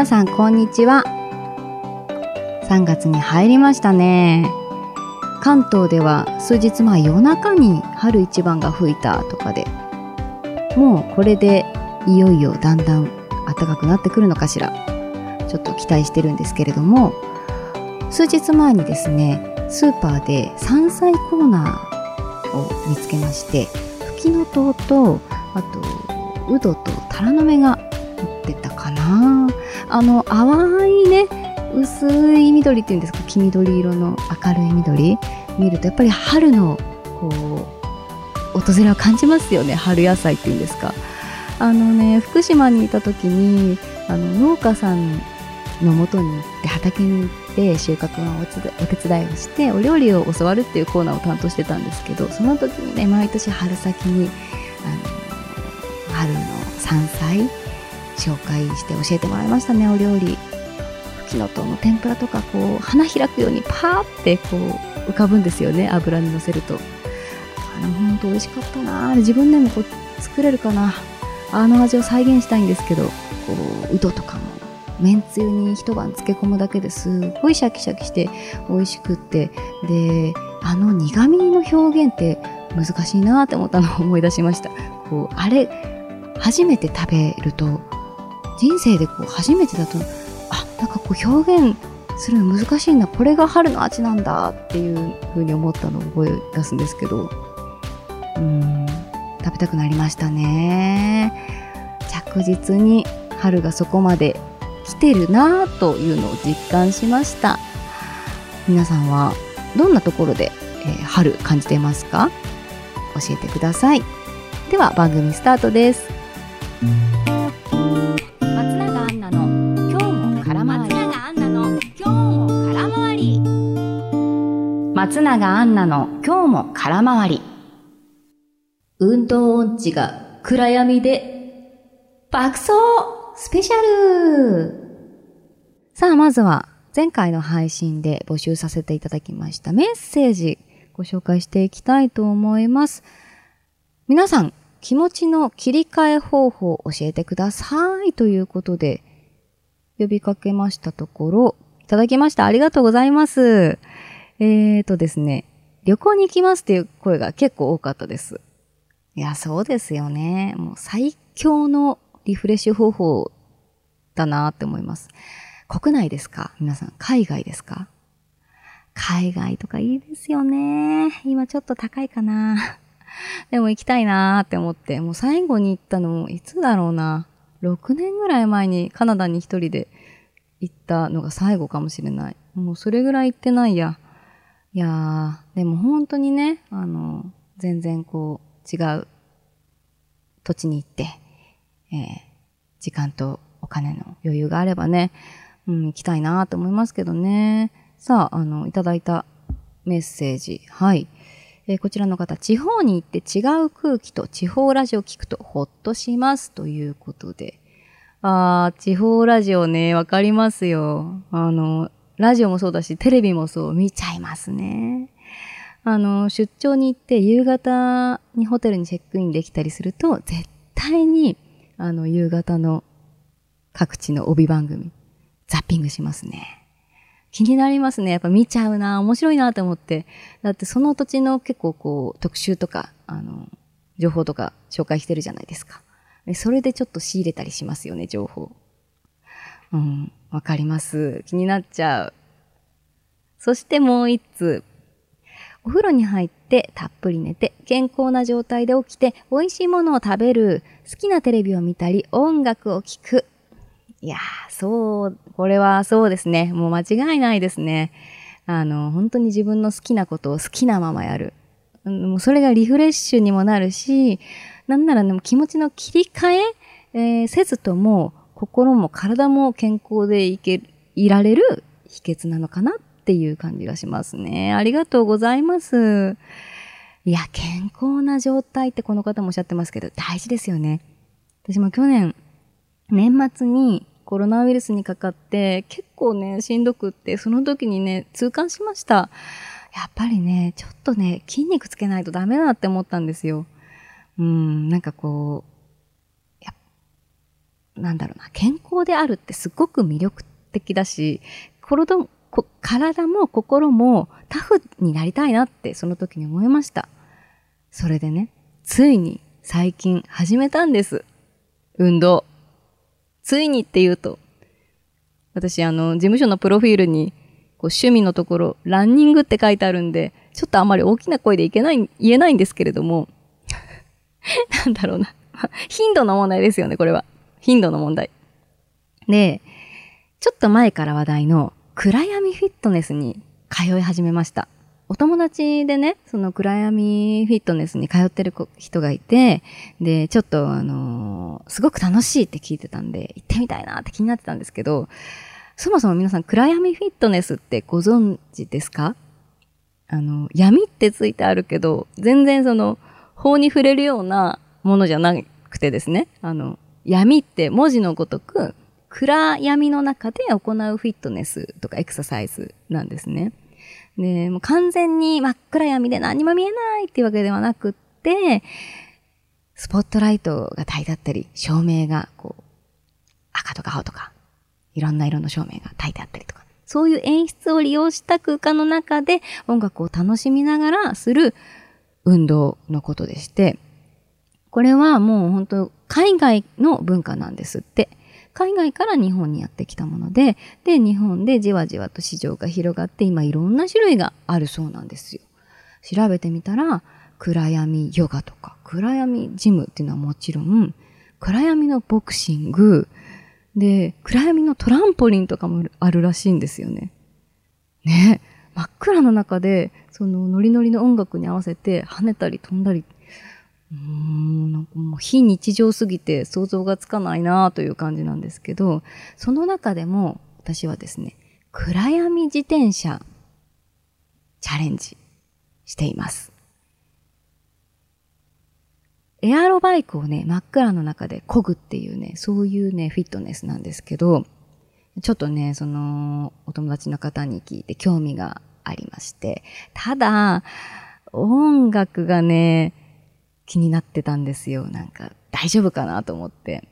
皆さんこんにちは。3月に入りましたね。関東では数日前夜中に春一番が吹いたとかでもうこれでいよいよだんだん暖かくなってくるのかしら。ちょっと期待してるんですけれども数日前にですねスーパーで山菜コーナーを見つけましてフキノトウとあとウドとタラの芽がってたかな。あの淡いね薄い緑っていうんですか黄緑色の明るい緑。見るとやっぱり春のこう訪れを感じますよね。春野菜っていうんですか。あのね福島にいた時にあの農家さんのもとに行って畑に行って収穫のお手伝いをしてお料理を教わるっていうコーナーを担当してたんですけどその時にね毎年春先にあの春の山菜紹介して教えてもらいましたねお料理。キノトの天ぷらとかこう花開くようにパーってこう浮かぶんですよね油にのせると。あのほんと美味しかったな。自分でもこう作れるかな。あの味を再現したいんですけどこううどとかもめんつゆに一晩漬け込むだけですごいシャキシャキして美味しくって。であの苦味の表現って難しいなって思ったのを思い出しました。こうあれ初めて食べると人生でこう初めてだとあなんかこう表現するの難しいなこれが春の味なんだっていう風に思ったのを覚え出すんですけど。うん食べたくなりましたね。着実に春がそこまで来てるなというのを実感しました。皆さんはどんなところで、えー、春感じてますか？教えてください。では番組スタートです。松永アンナの今日も空回り運動音痴が暗闇で爆走スペシャルさあ、まずは前回の配信で募集させていただきましたメッセージご紹介していきたいと思います。皆さん、気持ちの切り替え方法を教えてくださいということで呼びかけましたところ、いただきました。ありがとうございます。えーとですね、旅行に行きますっていう声が結構多かったです。いや、そうですよね。もう最強のリフレッシュ方法だなって思います。国内ですか？皆さん、海外ですか？海外とかいいですよね。今ちょっと高いかな。でも行きたいなーって思って、もう最後に行ったのもいつだろうな。6年ぐらい前にカナダに一人で行ったのが最後かもしれない。もうそれぐらい行ってないや。いやー、でも本当にね、あの、全然こう違う土地に行って、えー、時間とお金の余裕があればね、うん、行きたいなと思いますけどね。さあ、あの、いただいたメッセージ。はい。えー、こちらの方、地方に行って違う空気と地方ラジオ聞くとほっとしますということで。あー、地方ラジオね、わかりますよ。あの、ラジオもそうだし、テレビもそう、見ちゃいますね。あの、出張に行って夕方にホテルにチェックインできたりすると、絶対に、あの、夕方の各地の帯番組、ザッピングしますね。気になりますね。やっぱ見ちゃうな、面白いなと思って。だってその土地の結構こう、特集とか、あの、情報とか紹介してるじゃないですか。それでちょっと仕入れたりしますよね、情報。うん、わかります。気になっちゃう。そしてもう一つ。お風呂に入ってたっぷり寝て健康な状態で起きて美味しいものを食べる好きなテレビを見たり音楽を聴くいやー、そう、これはそうですね。もう間違いないですね。あの、本当に自分の好きなことを好きなままやる。もうそれがリフレッシュにもなるし、なんならでも気持ちの切り替ええー、せずとも、心も体も健康でいけ、いられる秘訣なのかなっていう感じがしますね。ありがとうございます。いや、健康な状態ってこの方もおっしゃってますけど、大事ですよね。私も去年、年末にコロナウイルスにかかって結構ね、しんどくって、その時にね、痛感しました。やっぱりね、ちょっとね、筋肉つけないとダメだなって思ったんですよ。うん、なんかこう、なんだろうな、健康であるってすごく魅力的だし、体も心もタフになりたいなってその時に思いました。それでね、ついに最近始めたんです。運動。ついにって言うと、私あの、事務所のプロフィールに、こう趣味のところ、ランニングって書いてあるんで、ちょっとあまり大きな声でいけない、言えないんですけれども、なんだろうな。頻度の問題ですよね、これは。頻度の問題。で、ちょっと前から話題の暗闇フィットネスに通い始めました。お友達でね、その暗闇フィットネスに通ってる人がいて、で、ちょっとあのー、すごく楽しいって聞いてたんで、行ってみたいなって気になってたんですけど、そもそも皆さん暗闇フィットネスってご存知ですか？あの、闇ってついてあるけど、全然その、法に触れるようなものじゃなくてですね、あの、闇って文字のごとく、暗闇の中で行うフィットネスとかエクササイズなんですね。で、もう完全に真っ暗闇で何も見えないっていうわけではなくって、スポットライトが焚いてあったり、照明がこう、赤とか青とか、いろんな色の照明が焚いてあったりとか、そういう演出を利用した空間の中で音楽を楽しみながらする運動のことでして、これはもう本当海外の文化なんですって。海外から日本にやってきたもので、で、日本でじわじわと市場が広がって、今いろんな種類があるそうなんですよ。調べてみたら、暗闇ヨガとか、暗闇ジムっていうのはもちろん、暗闇のボクシング、で、暗闇のトランポリンとかもあるらしいんですよね。ね真っ暗の中で、そのノリノリの音楽に合わせて跳ねたり飛んだりうーん、なんかもう非日常すぎて想像がつかないなという感じなんですけど、その中でも私はですね、暗闇自転車チャレンジしています。エアロバイクをね、真っ暗の中で漕ぐっていうね、そういうね、フィットネスなんですけど、ちょっとね、その、お友達の方に聞いて興味がありまして、ただ、音楽がね、気になってたんですよ。なんか、大丈夫かなと思って。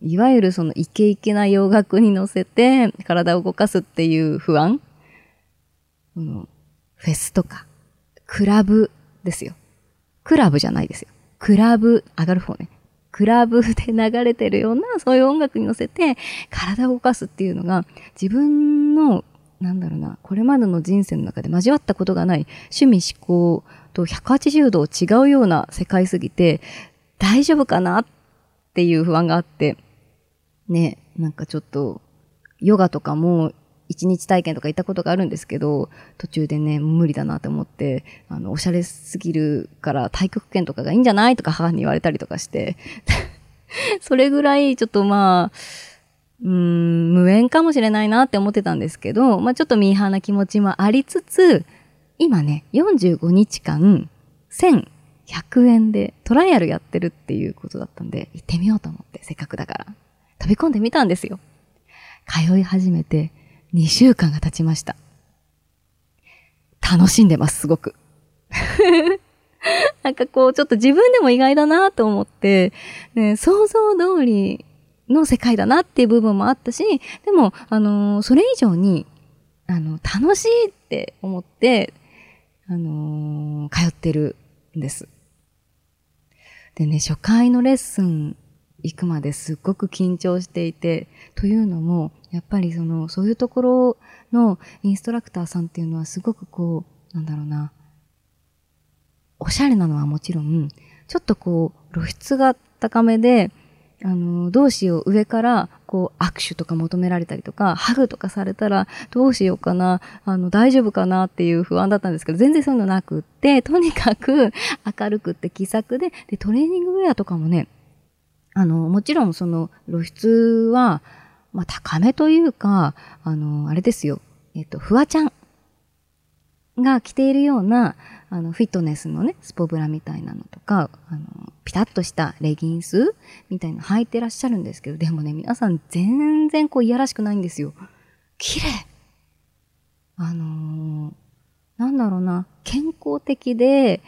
いわゆるそのイケイケな洋楽に乗せて体を動かすっていう不安このフェスとか、クラブですよ。クラブじゃないですよ。クラブ、上がる方ね。クラブで流れてるような、そういう音楽に乗せて体を動かすっていうのが、自分の、なんだろうな、これまでの人生の中で交わったことがない趣味思考と180度違うような世界すぎて、大丈夫かなっていう不安があって、ね、なんかちょっと、ヨガとかも一日体験とか行ったことがあるんですけど、途中でね、無理だなと思って、あの、おしゃれすぎるから太極拳とかがいいんじゃないとか母に言われたりとかして、それぐらいちょっとまあ、うん、無縁かもしれないなって思ってたんですけど、まあちょっとミーハーな気持ちもありつつ、今ね、45日間、1100円でトライアルやってるっていうことだったんで、行ってみようと思って、せっかくだから。飛び込んでみたんですよ。通い始めて2週間が経ちました。楽しんでます、すごく。なんかこう、ちょっと自分でも意外だなと思って、ね、想像通りの世界だなっていう部分もあったし、でも、あのー、それ以上に、あの、楽しいって思って、あのー、通ってるんです。でね、初回のレッスン行くまですっごく緊張していて、というのも、やっぱりその、そういうところのインストラクターさんっていうのはすごくこう、なんだろうな、おしゃれなのはもちろん、ちょっとこう、露出が高めで、あの、どうしよう、上から、こう、握手とか求められたりとか、ハグとかされたら、どうしようかな、あの、大丈夫かなっていう不安だったんですけど、全然そういうのなくって、とにかく明るくって気さくで、で、トレーニングウェアとかもね、あの、もちろんその露出は、まあ、高めというか、あの、あれですよ、えっと、フワちゃんが着ているような、あの、フィットネスのね、スポブラみたいなのとか、あの、ピタッとしたレギンスみたいな履いてらっしゃるんですけど、でもね、皆さん全然こういやらしくないんですよ。綺麗あのー、なんだろうな、健康的で、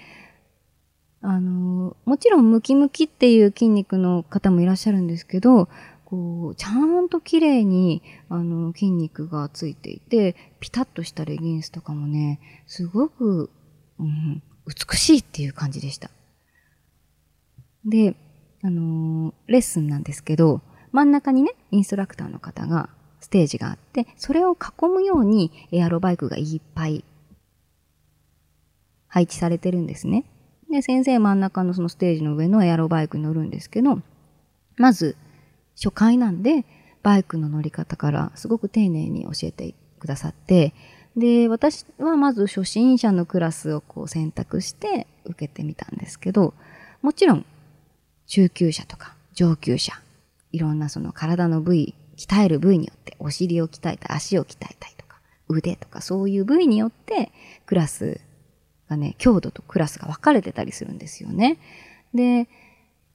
あのー、もちろんムキムキっていう筋肉の方もいらっしゃるんですけど、こう、ちゃんと綺麗に、あの、筋肉がついていて、ピタッとしたレギンスとかもね、すごく、うん、美しいっていう感じでした。で、あのー、レッスンなんですけど、真ん中にね、インストラクターの方が、ステージがあって、それを囲むようにエアロバイクがいっぱい配置されてるんですね。で、先生真ん中のそのステージの上のエアロバイクに乗るんですけど、まず、初回なんで、バイクの乗り方からすごく丁寧に教えてくださって、で、私はまず初心者のクラスをこう選択して受けてみたんですけど、もちろん中級者とか上級者、いろんなその体の部位、鍛える部位によってお尻を鍛えた足を鍛えたりとか腕とかそういう部位によってクラスがね、強度とクラスが分かれてたりするんですよね。で、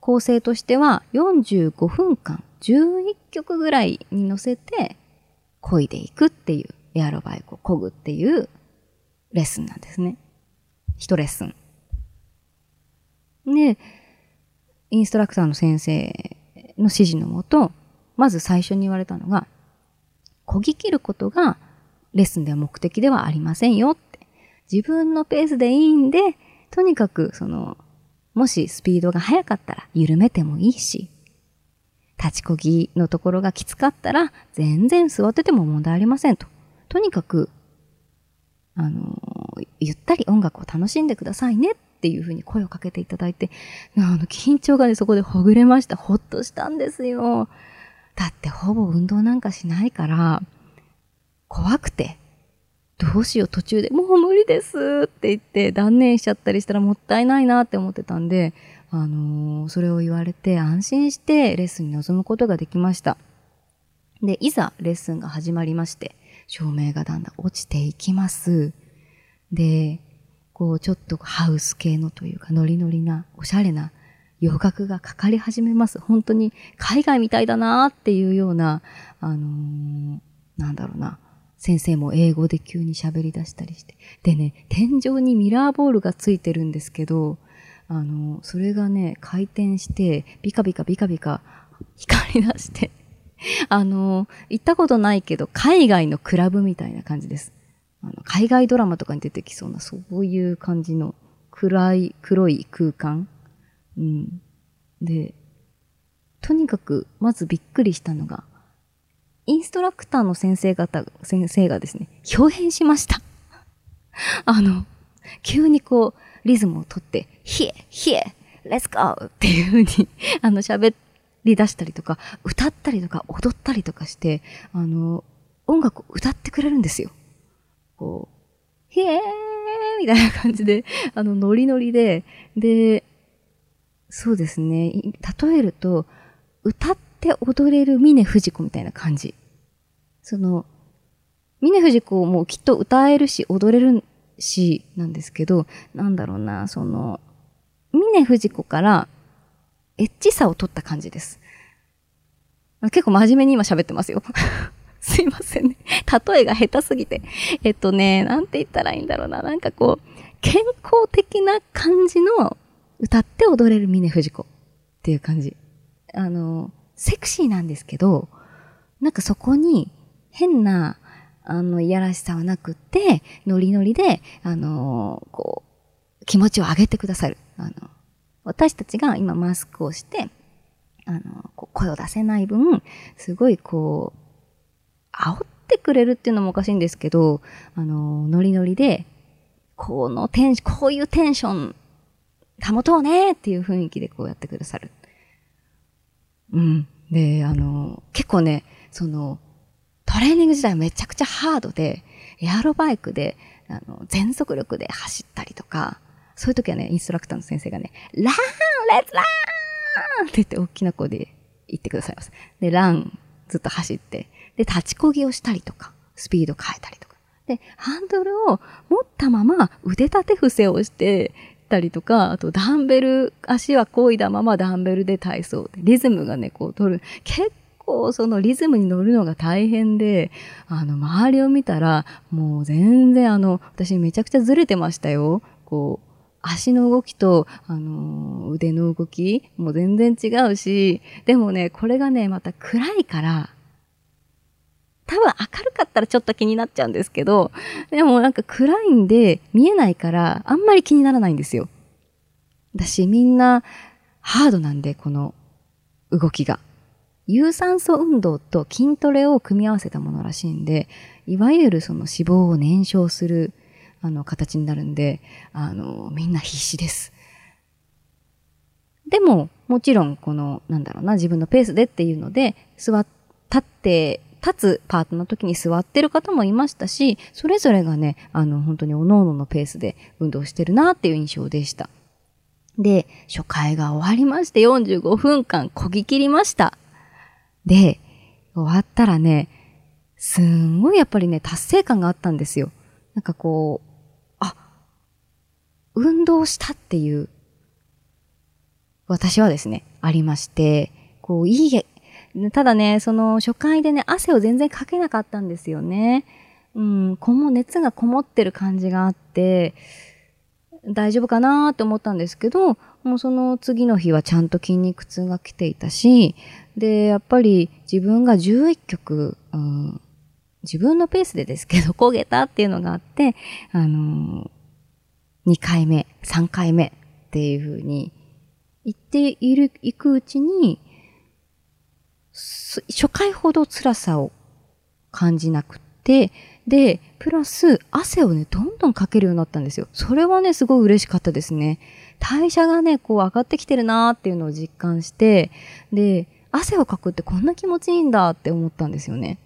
構成としては45分間11曲ぐらいに乗せて漕いでいくっていうエアロバイクを漕ぐっていうレッスンなんですね。一レッスン。で、インストラクターの先生の指示のもと、まず最初に言われたのが、漕ぎ切ることがレッスンでは目的ではありませんよって自分のペースでいいんで、とにかく、その、もしスピードが速かったら緩めてもいいし、立ちこぎのところがきつかったら全然座ってても問題ありませんと。とにかく、あの、ゆったり音楽を楽しんでくださいねっていうふうに声をかけていただいて、あの、緊張がね、そこでほぐれました。ほっとしたんですよ。だってほぼ運動なんかしないから、怖くて、どうしよう途中でもう無理ですって言って断念しちゃったりしたらもったいないなって思ってたんで、あのー、それを言われて安心してレッスンに臨むことができました。で、いざレッスンが始まりまして、照明がだんだん落ちていきます。で、こうちょっとハウス系のというかノリノリなおしゃれな洋楽がかかり始めます。本当に海外みたいだなっていうような、あのー、なんだろうな、先生も英語で急に喋り出したりして。でね、天井にミラーボールがついてるんですけど、あの、それがね、回転して、ビカビカビカビカ光り出して、あの、行ったことないけど、海外のクラブみたいな感じです。あの海外ドラマとかに出てきそうな、そういう感じの暗い、黒い空間。うん。で、とにかく、まずびっくりしたのが、インストラクターの先生方、先生がですね、表変しました。あの、急にこう、リズムをとって、ヒエ、ヒエ、レッツゴーっていう風に、あの、喋っり出したりとか、歌ったりとか、踊ったりとかして、あの、音楽を歌ってくれるんですよ。こう、ヒエーみたいな感じで、あの、ノリノリで、で、そうですね、例えると、歌って踊れる峰不二子みたいな感じ。その、峰不二子もきっと歌えるし、踊れるし、なんですけど、なんだろうな、その、峰不二子からエッチさを取った感じです。結構真面目に今喋ってますよ。すいませんね。例えが下手すぎて。えっとね、なんて言ったらいいんだろうな。なんかこう、健康的な感じの歌って踊れる峰不二子っていう感じ。あの、セクシーなんですけど、なんかそこに変な、あの、いやらしさはなくって、ノリノリで、あの、こう、気持ちを上げてくださる。あの、私たちが今マスクをして、あの、声を出せない分、すごいこう、煽ってくれるっていうのもおかしいんですけど、あの、ノリノリで、このテンション、こういうテンション保とうねっていう雰囲気でこうやってくださる。うん。で、あの、結構ね、その、トレーニング自体めちゃくちゃハードで、エアロバイクで、あの、全速力で走ったりとか、そういう時はね、インストラクターの先生がね、ランレッツランって言って大きな声で言ってくださいます。で、ランずっと走って、で、立ちこぎをしたりとか、スピード変えたりとか。で、ハンドルを持ったまま腕立て伏せをして、たりとか、あとダンベル、足はこいだままダンベルで体操。リズムがね、こう取る。結構そのリズムに乗るのが大変で、あの、周りを見たら、もう全然あの、私めちゃくちゃずれてましたよ。こう、足の動きと、あのー、腕の動きも全然違うし、でもね、これがね、また暗いから、多分明るかったらちょっと気になっちゃうんですけど、でもなんか暗いんで見えないからあんまり気にならないんですよ。だしみんなハードなんで、この動きが。有酸素運動と筋トレを組み合わせたものらしいんで、いわゆるその脂肪を燃焼するあの形になるんで、あの、みんな必死です。でも、もちろん、この、なんだろうな、自分のペースでっていうので、座っ、立って、立つパートの時に座ってる方もいましたし、それぞれがね、あの、本当に各々ののペースで運動してるなっていう印象でした。で、初回が終わりまして45分間こぎ切りました。で、終わったらね、すんごいやっぱりね、達成感があったんですよ。なんかこう、運動したっていう、私はですね、ありまして、こう、いい、ただね、その初回でね、汗を全然かけなかったんですよね。うん、こも、熱がこもってる感じがあって、大丈夫かなーって思ったんですけど、もうその次の日はちゃんと筋肉痛が来ていたし、で、やっぱり自分が11曲、うん、自分のペースでですけど、焦げたっていうのがあって、あのー、2回目、3回目っていう風に言っている、いくうちに、初回ほど辛さを感じなくって、で、プラス汗をね、どんどんかけるようになったんですよ。それはね、すごい嬉しかったですね。代謝がね、こう上がってきてるなーっていうのを実感して、で、汗をかくってこんな気持ちいいんだって思ったんですよね。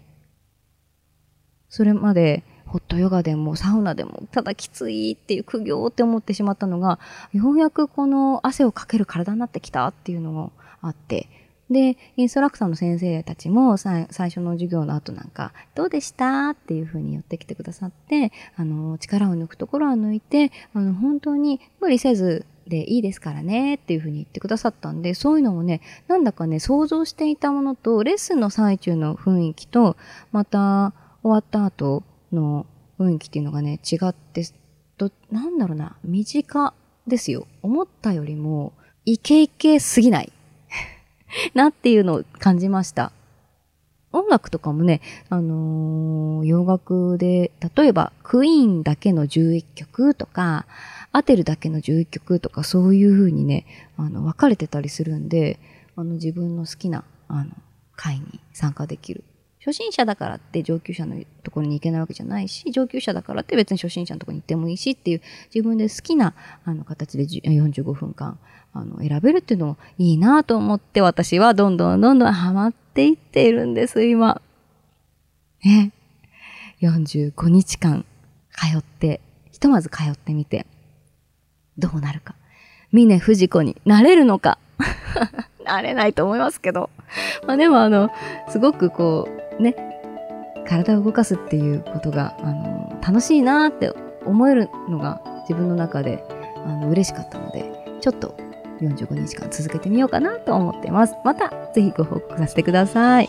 それまでホットヨガでもサウナでもただきついっていう苦行って思ってしまったのが、ようやくこの汗をかける体になってきたっていうのがあって、で、インストラクターの先生たちも最初の授業の後なんか、どうでしたっていうふうに言ってきてくださって、あの、力を抜くところは抜いて、あの、本当に無理せずでいいですからねっていうふうに言ってくださったんで、そういうのもね、なんだかね、想像していたものと、レッスンの最中の雰囲気と、また、終わった後の雰囲気っていうのがね、違って、ど、なんだろうな、身近ですよ。思ったよりも、イケイケすぎない なっていうのを感じました。音楽とかもね、あのー、洋楽で、例えば、クイーンだけの11曲とか、アテルだけの11曲とか、そういう風にね、あの、分かれてたりするんで、あの、自分の好きな、あの、会に参加できる初心者だからって上級者のところに行けないわけじゃないし、上級者だからって別に初心者のところに行ってもいいしっていう自分で好きなあの形で45分間あの選べるっていうのもいいなと思って私はどんどんどんどんハマっていっているんです、今。ね。45日間通って、ひとまず通ってみて、どうなるか。峰不二子になれるのか。なれないと思いますけど。まあでもあの、すごくこう、ね、体を動かすっていうことが、あの、楽しいなって思えるのが自分の中で、あの、嬉しかったので、ちょっと45日間続けてみようかなと思ってます。また、ぜひご報告させてください。